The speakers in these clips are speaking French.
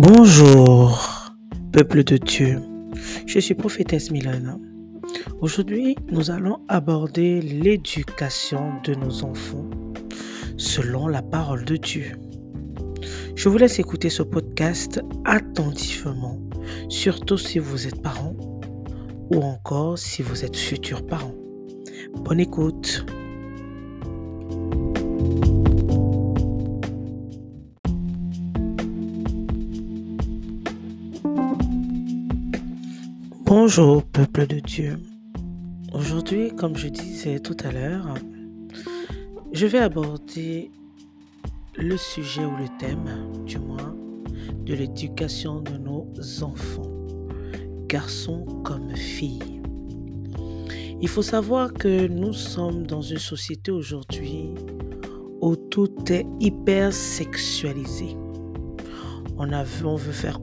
Bonjour, peuple de Dieu. Je suis prophétesse Milana. Aujourd'hui, nous allons aborder l'éducation de nos enfants selon la parole de Dieu. Je vous laisse écouter ce podcast attentivement, surtout si vous êtes parent ou encore si vous êtes futur parent. Bonne écoute. Bonjour peuple de Dieu. Aujourd'hui, comme je disais tout à l'heure, je vais aborder le sujet ou le thème, du moins, de l'éducation de nos enfants, garçons comme filles. Il faut savoir que nous sommes dans une société aujourd'hui où tout est hyper sexualisé. On, a on veut faire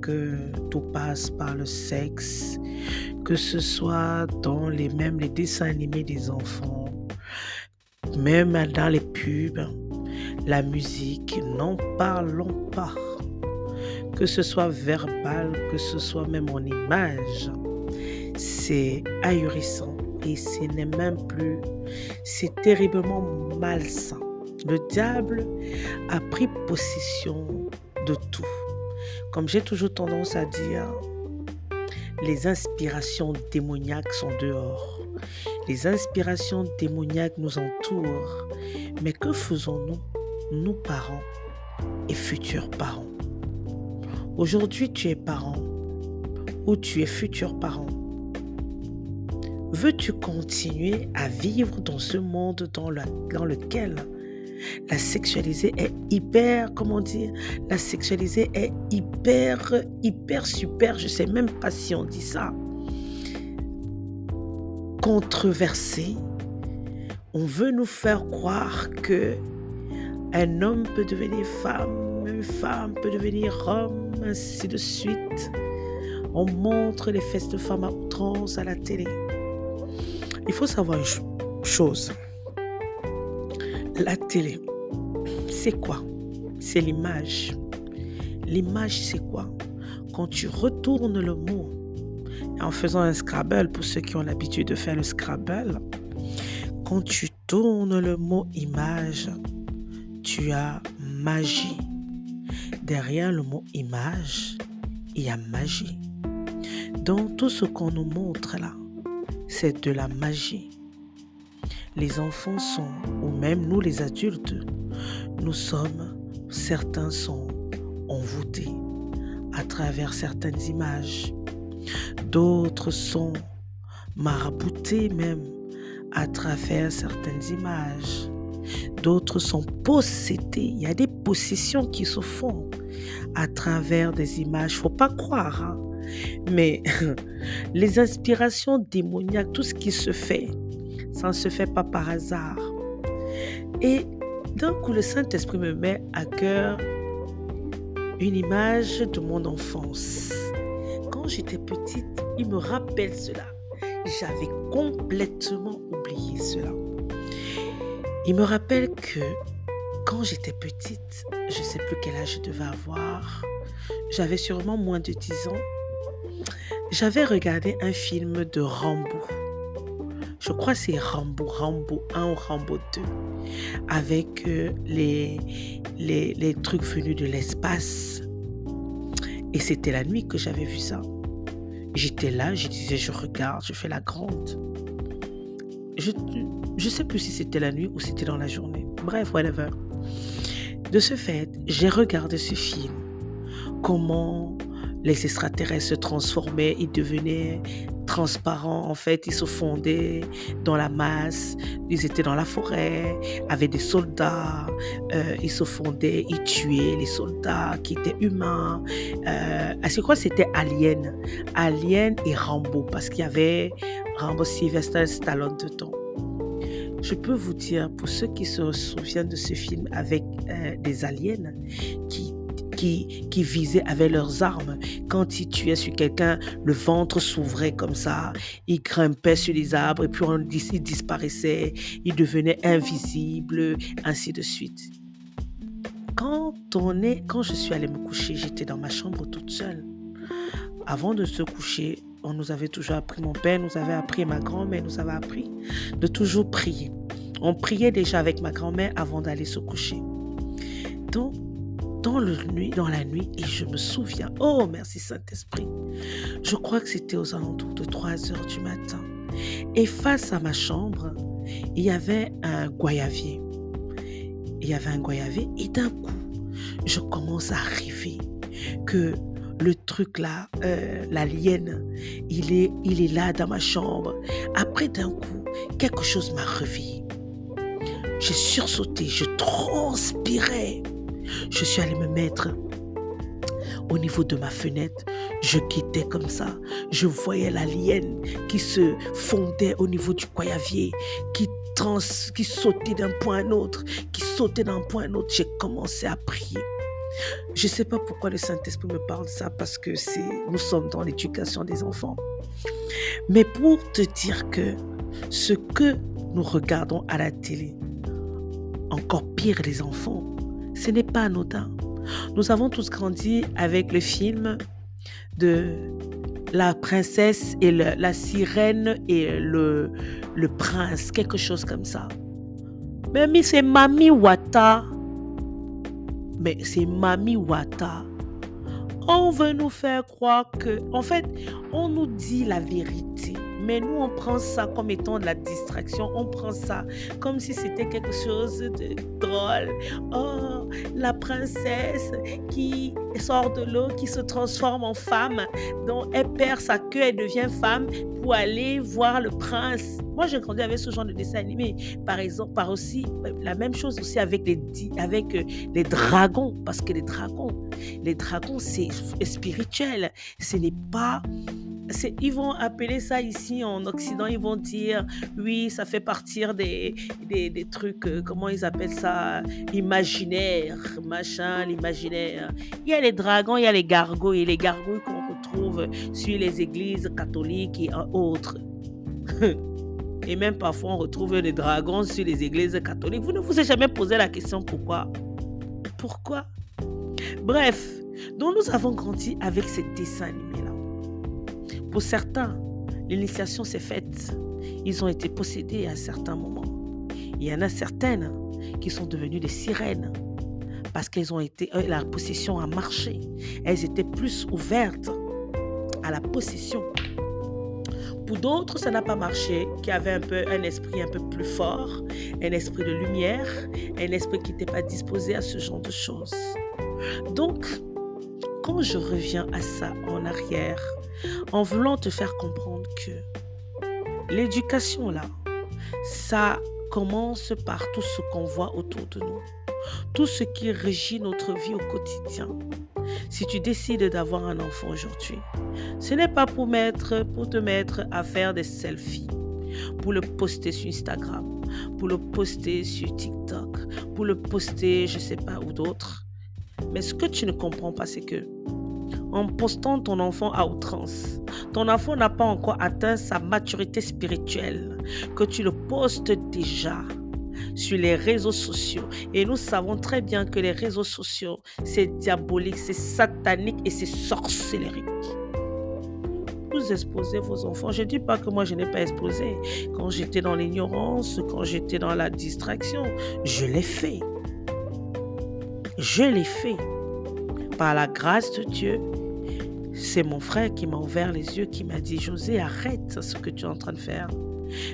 que tout passe par le sexe, que ce soit dans les mêmes les dessins animés des enfants, même dans les pubs, la musique, n'en parlons pas. Que ce soit verbal, que ce soit même en image, c'est ahurissant et ce n'est même plus, c'est terriblement malsain. Le diable a pris possession de tout. Comme j'ai toujours tendance à dire, les inspirations démoniaques sont dehors. Les inspirations démoniaques nous entourent. Mais que faisons-nous, nous parents et futurs parents? Aujourd'hui, tu es parent ou tu es futur parent. Veux-tu continuer à vivre dans ce monde dans, dans lequel la sexualisée est hyper, comment dire, la sexualisée est hyper, hyper super, je sais même pas si on dit ça, controversée. On veut nous faire croire que un homme peut devenir femme, une femme peut devenir homme, ainsi de suite. On montre les fesses de femmes à outrance à la télé. Il faut savoir une chose. La télé, c'est quoi? C'est l'image. L'image, c'est quoi? Quand tu retournes le mot, en faisant un Scrabble, pour ceux qui ont l'habitude de faire le Scrabble, quand tu tournes le mot image, tu as magie. Derrière le mot image, il y a magie. Donc tout ce qu'on nous montre là, c'est de la magie les enfants sont, ou même nous les adultes, nous sommes, certains sont envoûtés à travers certaines images. D'autres sont maraboutés même à travers certaines images. D'autres sont possédés. Il y a des possessions qui se font à travers des images. Faut pas croire. Hein. Mais les inspirations démoniaques, tout ce qui se fait, ça ne se fait pas par hasard. Et d'un coup, le Saint-Esprit me met à cœur une image de mon enfance. Quand j'étais petite, il me rappelle cela. J'avais complètement oublié cela. Il me rappelle que quand j'étais petite, je ne sais plus quel âge je devais avoir, j'avais sûrement moins de 10 ans, j'avais regardé un film de Rambo. Je crois c'est Rambo, Rambo 1 ou Rambo 2, avec euh, les, les, les trucs venus de l'espace. Et c'était la nuit que j'avais vu ça. J'étais là, je disais, je regarde, je fais la grande. Je ne sais plus si c'était la nuit ou c'était dans la journée. Bref, whatever. De ce fait, j'ai regardé ce film. Comment les extraterrestres se transformaient, ils devenaient transparents, en fait, ils se fondaient dans la masse, ils étaient dans la forêt avec des soldats, euh, ils se fondaient, ils tuaient les soldats qui étaient humains. Euh, je crois que c'était Alien, Alien et Rambo, parce qu'il y avait Rambo Sylvester Stallone dedans. Je peux vous dire, pour ceux qui se souviennent de ce film avec euh, des aliens qui qui, visaient avec leurs armes. Quand ils tuaient sur quelqu'un, le ventre s'ouvrait comme ça. Ils grimpaient sur les arbres et puis on, ils disparaissaient. Ils devenaient invisibles, ainsi de suite. quand on est, quand je suis allée me coucher, j'étais dans ma chambre toute seule. Avant de se coucher, on nous avait toujours appris, mon père nous avait appris, ma grand-mère nous avait appris de toujours prier. On priait déjà avec ma grand-mère avant d'aller se coucher. Donc, dans, la nuit, et je me souviens, oh merci Saint-Esprit, je crois que c'était aux alentours de 3 heures du matin. Et face à ma chambre, il y avait un goyavier. Il y avait un goyavier et d'un coup, je commence à rêver que le truc là, euh, la lienne, il est, il est là dans ma chambre. Après d'un coup, quelque chose m'a réveillé. J'ai sursauté, je transpirais. Je suis allée me mettre au niveau de ma fenêtre. Je quittais comme ça. Je voyais la lienne qui se fondait au niveau du coyavier, qui, trans, qui sautait d'un point à un autre, qui sautait d'un point à un autre. J'ai commencé à prier. Je ne sais pas pourquoi le Saint-Esprit me parle de ça, parce que c'est, nous sommes dans l'éducation des enfants. Mais pour te dire que ce que nous regardons à la télé, encore pire les enfants, ce n'est pas anodin. Nous avons tous grandi avec le film de la princesse et la sirène et le, le prince, quelque chose comme ça. Mais c'est Mami Wata mais c'est Mami Wata. On veut nous faire croire que, en fait, on nous dit la vérité. Mais nous, on prend ça comme étant de la distraction. On prend ça comme si c'était quelque chose de drôle. Oh, la princesse qui sort de l'eau, qui se transforme en femme, dont elle perd sa queue, elle devient femme pour aller voir le prince. Moi, j'ai grandi avec ce genre de dessin animé. Par exemple, par aussi, la même chose aussi avec les, avec euh, les dragons. Parce que les dragons, les dragons, c'est spirituel. Ce n'est pas ils vont appeler ça ici en Occident, ils vont dire, oui, ça fait partir des, des, trucs, euh, comment ils appellent ça, imaginaire, machin, l'imaginaire. Il y a les dragons, il y a les gargouilles, les gargouilles qu'on retrouve sur les églises catholiques et autres. Et même parfois, on retrouve des dragons sur les églises catholiques. Vous ne vous êtes jamais posé la question pourquoi? Pourquoi? Bref, donc nous avons grandi avec ces dessins animés-là. Pour certains, l'initiation s'est faite. Ils ont été possédés à un certain moment. Il y en a certaines qui sont devenues des sirènes parce qu'elles ont été, euh, la possession a marché. Elles étaient plus ouvertes à la possession. D'autres, ça n'a pas marché, qui avaient un peu un esprit un peu plus fort, un esprit de lumière, un esprit qui n'était pas disposé à ce genre de choses. Donc, quand je reviens à ça en arrière, en voulant te faire comprendre que l'éducation, là, ça commence par tout ce qu'on voit autour de nous, tout ce qui régit notre vie au quotidien. Si tu décides d'avoir un enfant aujourd'hui, ce n'est pas pour, te mettre à faire des selfies, pour le poster sur Instagram, pour le poster sur TikTok, pour le poster, je ne sais pas, où d'autres. Mais ce que tu ne comprends pas, c'est que en postant ton enfant à outrance, ton enfant n'a pas encore atteint sa maturité spirituelle, que tu le postes déjà sur les réseaux sociaux. Et nous savons très bien que les réseaux sociaux, c'est diabolique, c'est satanique et c'est sorcellerique. Vous exposez vos enfants. Je ne dis pas que moi je n'ai pas exposé. Quand j'étais dans l'ignorance, quand j'étais dans la distraction, je l'ai fait. Je l'ai fait. Par la grâce de Dieu, c'est mon frère qui m'a ouvert les yeux, qui m'a dit, José, arrête ce que tu es en train de faire.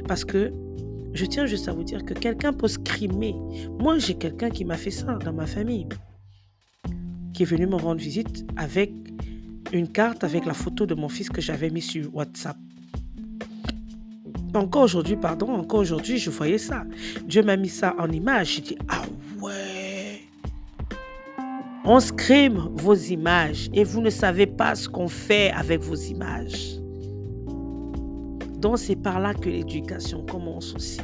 Parce que je tiens juste à vous dire que quelqu'un peut scrimer. Moi, j'ai quelqu'un qui m'a fait ça dans ma famille, qui est venu me rendre visite avec une carte avec la photo de mon fils que j'avais mis sur WhatsApp. Encore aujourd'hui, pardon, encore aujourd'hui, je voyais ça. Dieu m'a mis ça en image. J'ai dit, ah ouais. On scrime vos images et vous ne savez pas ce qu'on fait avec vos images. Donc c'est par là que l'éducation commence aussi.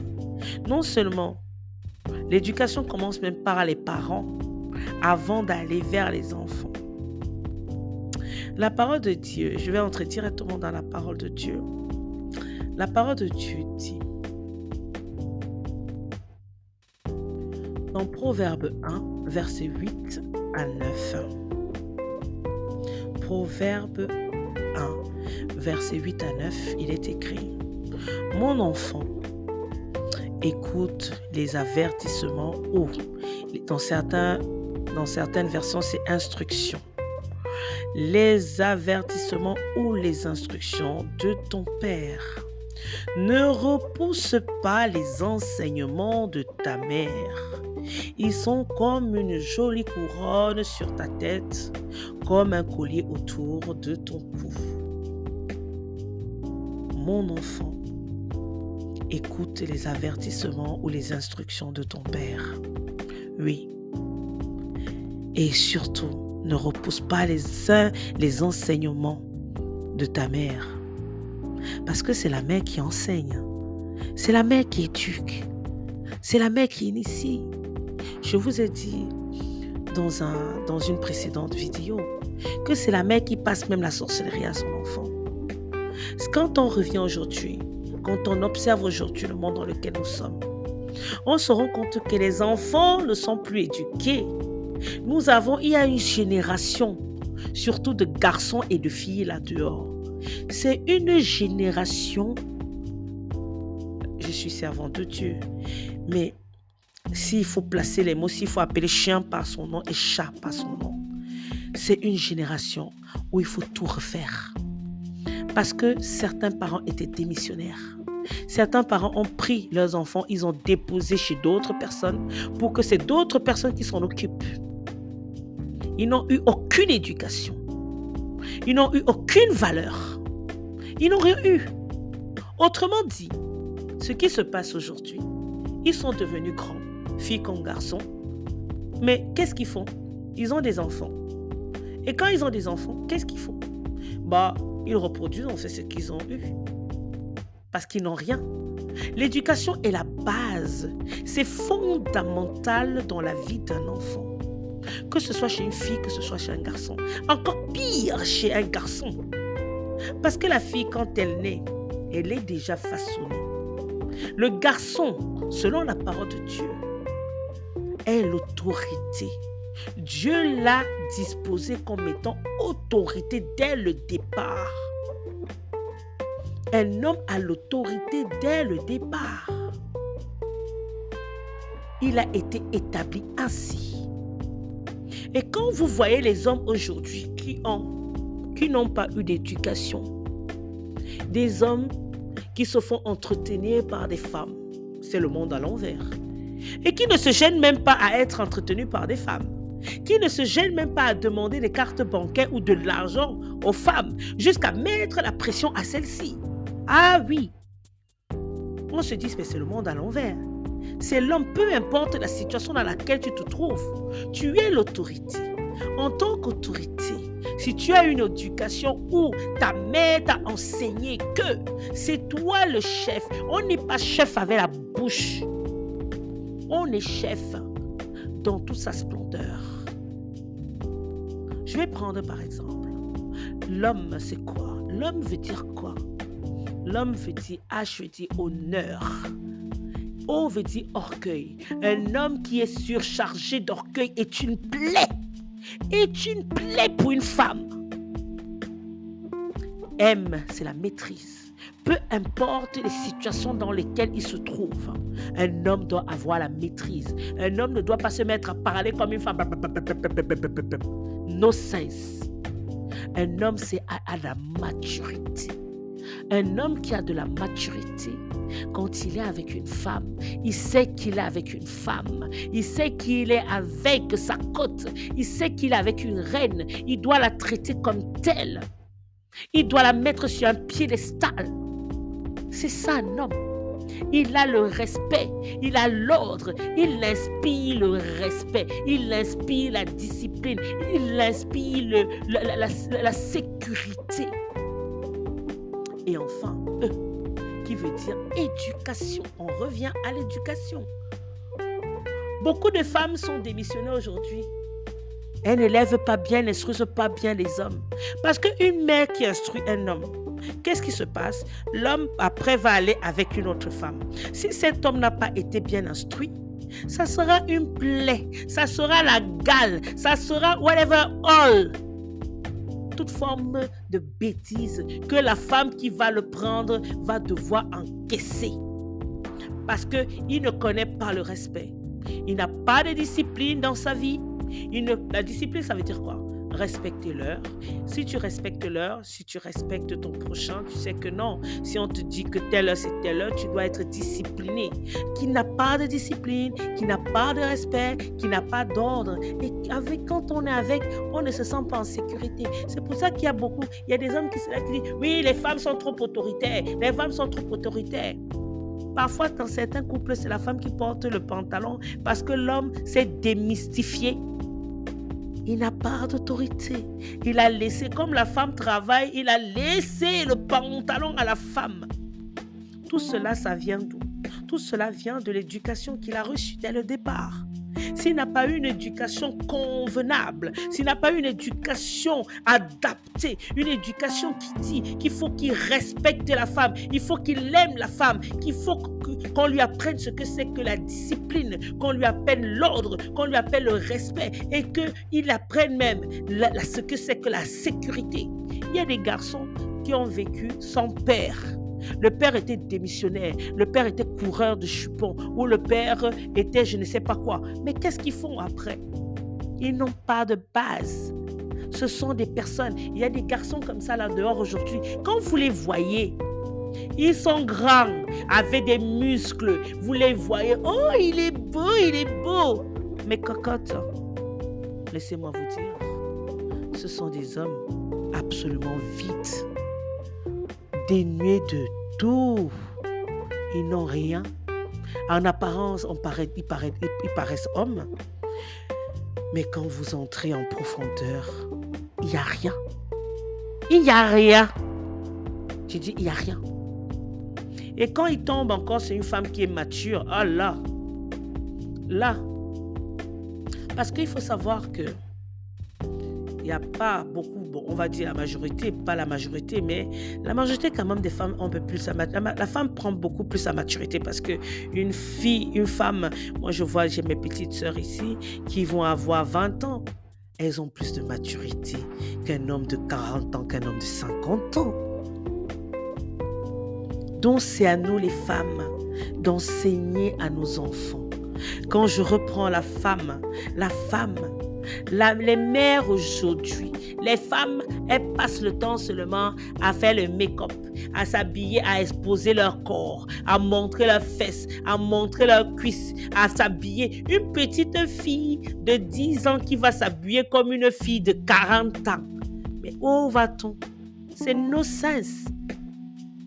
Non seulement, l'éducation commence même par les parents avant d'aller vers les enfants. La parole de Dieu, je vais entrer directement dans la parole de Dieu. La parole de Dieu dit, Dans Proverbe 1, versets 8 à 9. Proverbe 1, versets 8 à 9, il est écrit Mon enfant, écoute les avertissements ou, dans, certains, dans certaines versions, c'est instructions. Les avertissements ou les instructions de ton Père. Ne repousse pas les enseignements de ta mère. Ils sont comme une jolie couronne sur ta tête, comme un collier autour de ton cou. Mon enfant, écoute les avertissements ou les instructions de ton Père. Oui. Et surtout, ne repousse pas les, enseignements de ta mère. Parce que c'est la mère qui enseigne. C'est la mère qui éduque. C'est la mère qui initie. Je vous ai dit dans une précédente vidéo que c'est la mère qui passe même la sorcellerie à son enfant. Quand on revient aujourd'hui, quand on observe aujourd'hui le monde dans lequel nous sommes, on se rend compte que les enfants ne sont plus éduqués. Nous avons, il y a une génération, surtout de garçons et de filles là dehors. C'est une génération, je suis servant de Dieu, mais s'il faut placer les mots, s'il faut appeler chien par son nom et chat par son nom, c'est une génération où il faut tout refaire. Parce que certains parents étaient démissionnaires. Certains parents ont pris leurs enfants, ils ont déposé chez d'autres personnes pour que c'est d'autres personnes qui s'en occupent. Ils n'ont eu aucune éducation. Ils n'ont eu aucune valeur. Ils n'ont rien eu. Autrement dit, ce qui se passe aujourd'hui, ils sont devenus grands, filles comme garçons. Mais qu'est-ce qu'ils font? Ils ont des enfants. Et quand ils ont des enfants, qu'est-ce qu'ils font? Bah, ils reproduisent en fait ce qu'ils ont eu. Parce qu'ils n'ont rien. L'éducation est la base. C'est fondamental dans la vie d'un enfant. Que ce soit chez une fille, que ce soit chez un garçon. Encore pire chez un garçon. Parce que la fille, quand elle naît, elle est déjà façonnée. Le garçon, selon la parole de Dieu, est l'autorité. Dieu l'a disposé comme étant autorité dès le départ. Un homme a l'autorité dès le départ. Il a été établi ainsi. Et quand vous voyez les hommes aujourd'hui qui qui n'ont pas eu d'éducation, des hommes qui se font entretenir par des femmes, c'est le monde à l'envers, et qui ne se gênent même pas à être entretenus par des femmes, qui ne se gênent même pas à demander des cartes bancaires ou de l'argent aux femmes, jusqu'à mettre la pression à celles-ci. Ah oui, on se dit, mais c'est le monde à l'envers. C'est l'homme, peu importe la situation dans laquelle tu te trouves. Tu es l'autorité. En tant qu'autorité, si tu as une éducation où ta mère t'a enseigné que c'est toi le chef, on n'est pas chef avec la bouche. On est chef dans toute sa splendeur. Je vais prendre par exemple, l'homme c'est quoi? L'homme veut dire quoi? L'homme veut dire H veut dire honneur. O veut dire orgueil. Un homme qui est surchargé d'orgueil est une plaie. Est une plaie pour une femme. M, c'est la maîtrise. Peu importe les situations dans lesquelles il se trouve, un homme doit avoir la maîtrise. Un homme ne doit pas se mettre à parler comme une femme. No sense. Un homme, c'est à la maturité. Un homme qui a de la maturité, quand il est avec une femme, il sait qu'il est avec une femme. Il sait qu'il est avec sa côte. Il sait qu'il est avec une reine. Il doit la traiter comme telle. Il doit la mettre sur un piédestal. C'est ça un homme. Il a le respect, il a l'ordre, il inspire le respect, il inspire la discipline, il inspire la sécurité. Et enfin, E, qui veut dire éducation. On revient à l'éducation. Beaucoup de femmes sont démissionnées aujourd'hui. Elles n'élèvent pas bien, n'instruisent pas bien les hommes. Parce qu'une mère qui instruit un homme, qu'est-ce qui se passe? L'homme, après, va aller avec une autre femme. Si cet homme n'a pas été bien instruit, ça sera une plaie, ça sera la gale, ça sera whatever all. Toute forme de bêtise que la femme qui va le prendre va devoir encaisser. Parce qu'il ne connaît pas le respect. Il n'a pas de discipline dans sa vie. La discipline, ça veut dire quoi? Respecter l'heure. Si tu respectes l'heure, si tu respectes ton prochain, tu sais que non. Si on te dit que telle heure, c'est telle heure, tu dois être discipliné. Qui n'a pas de discipline, qui n'a pas de respect, qui n'a pas d'ordre. Et avec, quand on est avec, on ne se sent pas en sécurité. C'est pour ça qu'il y a beaucoup, il y a des hommes qui, qui disent, oui, les femmes sont trop autoritaires, les femmes sont trop autoritaires. Parfois, dans certains couples, c'est la femme qui porte le pantalon parce que l'homme s'est démystifié il n'a pas d'autorité. Il a laissé, comme la femme travaille, il a laissé le pantalon à la femme. Tout cela, ça vient d'où? Tout cela vient de l'éducation qu'il a reçue dès le départ. S'il n'a pas eu une éducation convenable, s'il n'a pas eu une éducation adaptée, une éducation qui dit qu'il faut qu'il respecte la femme, il faut qu'il aime la femme, qu'il faut qu'on lui apprenne ce que c'est que la discipline, qu'on lui apprenne l'ordre, qu'on lui apprenne le respect et qu'il apprenne même ce que c'est que la sécurité. Il y a des garçons qui ont vécu sans père. Le père était démissionnaire, le père était coureur de chupons, ou le père était je ne sais pas quoi. Mais qu'est-ce qu'ils font après? Ils n'ont pas de base. Ce sont des personnes. Il y a des garçons comme ça là dehors aujourd'hui. Quand vous les voyez, ils sont grands, avec des muscles. Vous les voyez. Oh, il est beau, il est beau. Mais cocotte, laissez-moi vous dire, ce sont des hommes absolument vides, dénués de tout. Ils n'ont rien. En apparence, paraît, ils, paraissent, ils paraissent hommes. Mais quand vous entrez en profondeur, il n'y a rien. Il n'y a rien. J'ai dit, il n'y a rien. Et quand il tombe encore, c'est une femme qui est mature. Ah là, là. Parce qu'il faut savoir que il n'y a pas beaucoup, bon, on va dire la majorité, pas la majorité, mais la majorité quand même des femmes ont un plus la, la femme prend beaucoup plus sa maturité parce que une fille, une femme, moi je vois, j'ai mes petites sœurs ici qui vont avoir 20 ans, elles ont plus de maturité qu'un homme de 40 ans, qu'un homme de 50 ans. Donc c'est à nous les femmes d'enseigner à nos enfants. Quand je reprends la femme, la femme, les mères aujourd'hui, les femmes, elles passent le temps seulement à faire le make-up, à s'habiller, à exposer leur corps, à montrer leurs fesses, à montrer leurs cuisses, à s'habiller. Une petite fille de 10 ans qui va s'habiller comme une fille de 40 ans. Mais où va-t-on? C'est no sens.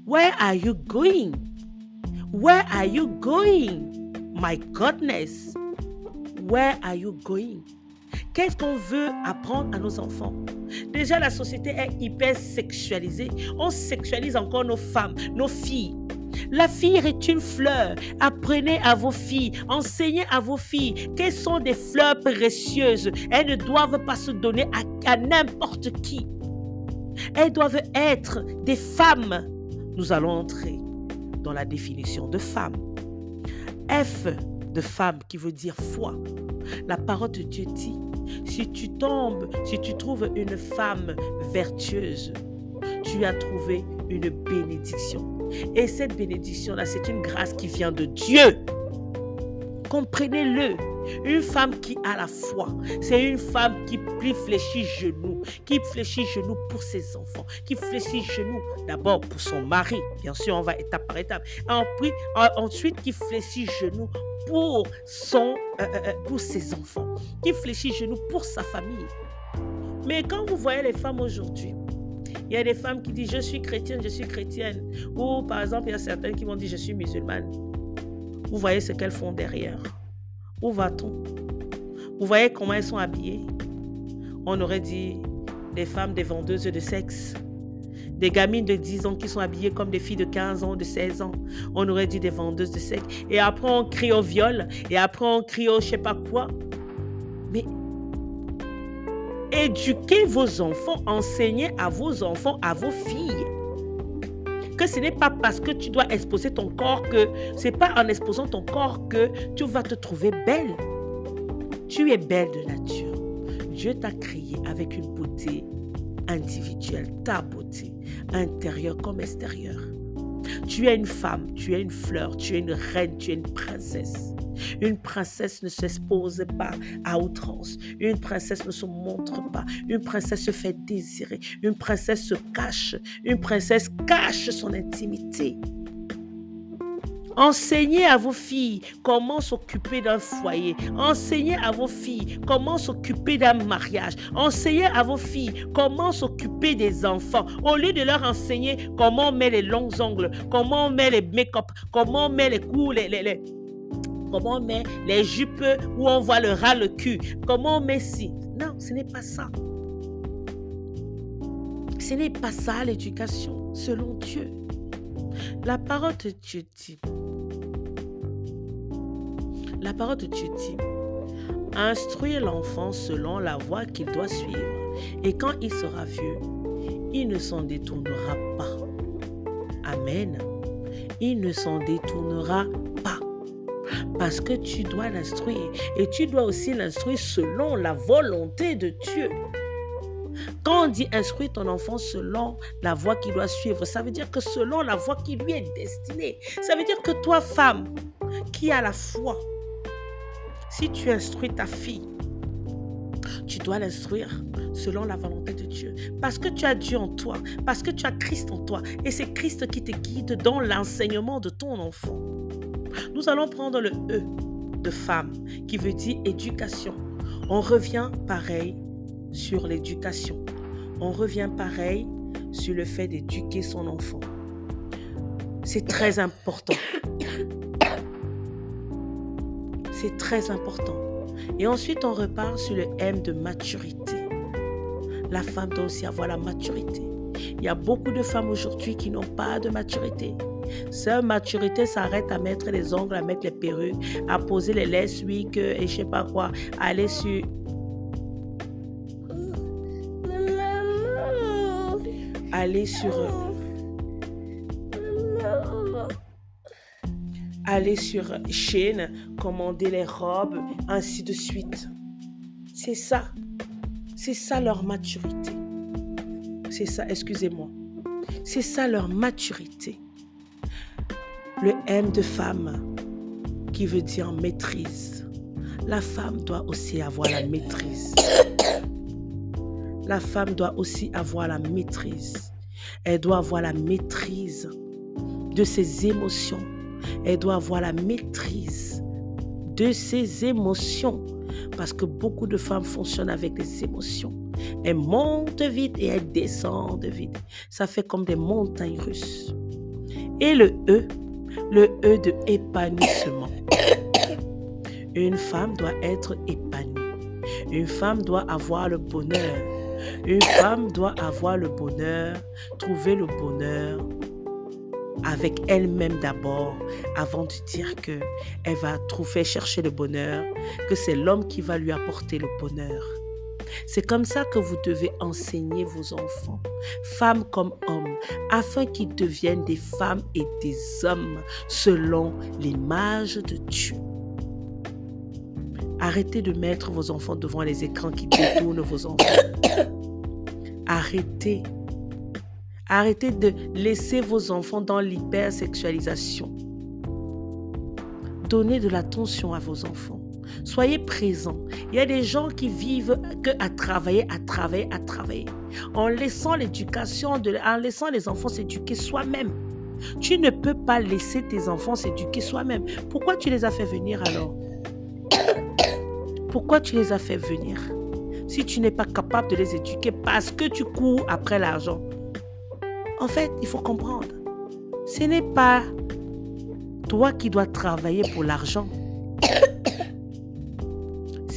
Where are you going? Where are you going? My goodness. Where are you going? Qu'est-ce qu'on veut apprendre à nos enfants? Déjà, la société est hyper sexualisée. On sexualise encore nos femmes, nos filles. La fille est une fleur. Apprenez à vos filles, enseignez à vos filles qu'elles sont des fleurs précieuses. Elles ne doivent pas se donner à, à n'importe qui. Elles doivent être des femmes nous allons entrer dans la définition de femme. F de femme qui veut dire foi. La parole de Dieu dit, si tu tombes, si tu trouves une femme vertueuse, tu as trouvé une bénédiction. Et cette bénédiction-là, c'est une grâce qui vient de Dieu. Comprenez-le. Une femme qui a la foi, c'est une femme qui fléchit genoux, qui fléchit genoux pour ses enfants, qui fléchit genoux d'abord pour son mari, bien sûr, on va étape par étape. ensuite, qui fléchit genoux pour, son, euh, euh, euh, pour ses enfants, qui fléchit genoux pour sa famille. Mais quand vous voyez les femmes aujourd'hui, il y a des femmes qui disent je suis chrétienne, je suis chrétienne. Ou par exemple, il y a certaines qui vont dire je suis musulmane. Vous voyez ce qu'elles font derrière. Où va-t-on? Vous voyez comment elles sont habillées? On aurait dit des femmes, des vendeuses de sexe. Des gamines de 10 ans qui sont habillées comme des filles de 15 ans, de 16 ans. On aurait dit des vendeuses de sexe. Et après, on crie au viol. Et après, on crie au je sais pas quoi. Mais éduquez vos enfants, enseignez à vos enfants, à vos filles que ce n'est pas parce que tu dois exposer ton corps que c'est pas en exposant ton corps que tu vas te trouver belle. Tu es belle de nature. Dieu t'a créé avec une beauté individuelle, ta beauté, intérieure comme extérieure. Tu es une femme, tu es une fleur, tu es une reine, tu es une princesse. Une princesse ne s'expose pas à outrance. Une princesse ne se montre pas. Une princesse se fait désirer. Une princesse se cache. Une princesse cache son intimité. Enseignez à vos filles comment s'occuper d'un foyer. Enseignez à vos filles comment s'occuper d'un mariage. Enseignez à vos filles comment s'occuper des enfants. Au lieu de leur enseigner comment on met les longs ongles, comment on met les make-up, comment on met les coups, les, les, comment on met les jupes où on voit le ras le cul, comment on met ci? Non, ce n'est pas ça. Ce n'est pas ça l'éducation selon Dieu. La parole de Dieu dit, la parole de Dieu dit, instruire l'enfant selon la voie qu'il doit suivre, et quand il sera vieux, il ne s'en détournera pas. Amen. Il ne s'en détournera. Parce que tu dois l'instruire. Et tu dois aussi l'instruire selon la volonté de Dieu. Quand on dit instruire ton enfant selon la voie qu'il doit suivre, ça veut dire que selon la voie qui lui est destinée. Ça veut dire que toi, femme, qui a la foi, si tu instruis ta fille, tu dois l'instruire selon la volonté de Dieu. Parce que tu as Dieu en toi, parce que tu as Christ en toi. Et c'est Christ qui te guide dans l'enseignement de ton enfant. Nous allons prendre le E de femme, qui veut dire éducation. On revient pareil sur l'éducation. On revient pareil sur le fait d'éduquer son enfant. C'est très important. C'est très important. Et ensuite, on repart sur le M de maturité. La femme doit aussi avoir la maturité. Il y a beaucoup de femmes aujourd'hui qui n'ont pas de maturité. Cette maturité s'arrête à mettre les ongles, à mettre les perruques, à poser les laisses, oui, que, et je sais pas quoi, à aller sur aller sur aller sur chaîne, commander les robes, ainsi de suite. C'est ça. C'est ça leur maturité. C'est ça, excusez-moi. C'est ça leur maturité. Le M de femme qui veut dire maîtrise. La femme doit aussi avoir la maîtrise. La femme doit aussi avoir la maîtrise. Elle doit avoir la maîtrise de ses émotions. Elle doit avoir la maîtrise de ses émotions. Parce que beaucoup de femmes fonctionnent avec les émotions. Elles montent vite et elles descendent vite. Ça fait comme des montagnes russes. Et le E, le E de épanouissement. Une femme doit être épanouie. Une femme doit avoir le bonheur. Une femme doit avoir le bonheur, trouver le bonheur avec elle-même d'abord, avant de dire que elle va trouver, chercher le bonheur, que c'est l'homme qui va lui apporter le bonheur. C'est comme ça que vous devez enseigner vos enfants, femmes comme hommes, afin qu'ils deviennent des femmes et des hommes selon l'image de Dieu. Arrêtez de mettre vos enfants devant les écrans qui détournent vos enfants. Arrêtez. Arrêtez de laisser vos enfants dans l'hypersexualisation. Donnez de l'attention à vos enfants. Soyez présents. Il y a des gens qui vivent que à travailler, à travailler, à travailler. En laissant l'éducation, en laissant les enfants s'éduquer soi-même. Tu ne peux pas laisser tes enfants s'éduquer soi-même. Pourquoi tu les as fait venir alors? Pourquoi tu les as fait venir? Si tu n'es pas capable de les éduquer parce que tu cours après l'argent. En fait, il faut comprendre, ce n'est pas toi qui dois travailler pour l'argent.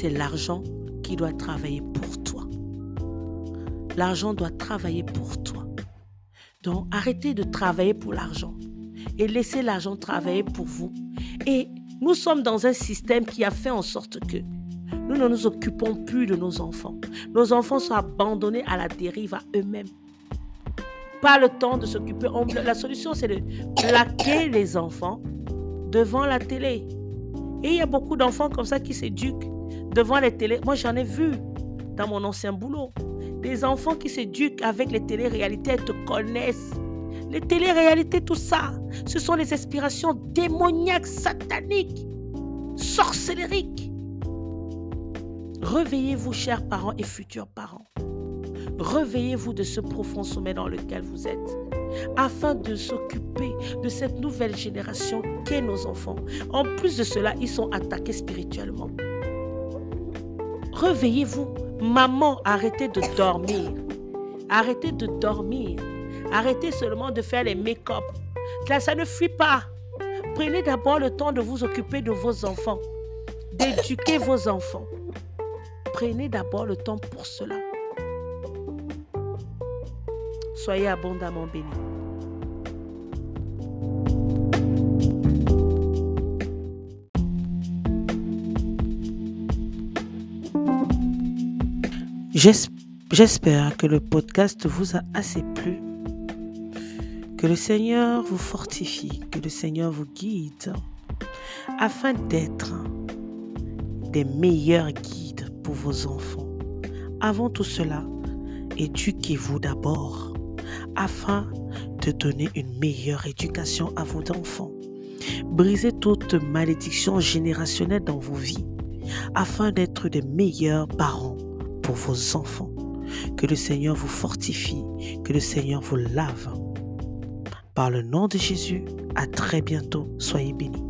C'est l'argent qui doit travailler pour toi. L'argent doit travailler pour toi. Donc, arrêtez de travailler pour l'argent et laissez l'argent travailler pour vous. Et nous sommes dans un système qui a fait en sorte que nous ne nous occupons plus de nos enfants. Nos enfants sont abandonnés à la dérive à eux-mêmes. pas le temps de s'occuper. La solution, c'est de plaquer les enfants devant la télé. Et il y a beaucoup d'enfants comme ça qui s'éduquent devant les télé. Moi, j'en ai vu dans mon ancien boulot. Des enfants qui s'éduquent avec les télé-réalités, elles te connaissent. Les télé-réalités, tout ça, ce sont les inspirations démoniaques, sataniques, sorcellériques. Réveillez-vous, chers parents et futurs parents. Réveillez-vous de ce profond sommet dans lequel vous êtes, afin de s'occuper de cette nouvelle génération qu'est nos enfants. En plus de cela, ils sont attaqués spirituellement. Réveillez-vous. Maman, arrêtez de dormir. Arrêtez de dormir. Arrêtez seulement de faire les make-up. Là, ça ne fuit pas. Prenez d'abord le temps de vous occuper de vos enfants, d'éduquer vos enfants. Prenez d'abord le temps pour cela. Soyez abondamment bénis. J'espère que le podcast vous a assez plu. Que le Seigneur vous fortifie, que le Seigneur vous guide afin d'être des meilleurs guides pour vos enfants. Avant tout cela, éduquez-vous d'abord afin de donner une meilleure éducation à vos enfants. Brisez toute malédiction générationnelle dans vos vies afin d'être des meilleurs parents vos enfants. Que le Seigneur vous fortifie, que le Seigneur vous lave. Par le nom de Jésus, à très bientôt. Soyez bénis.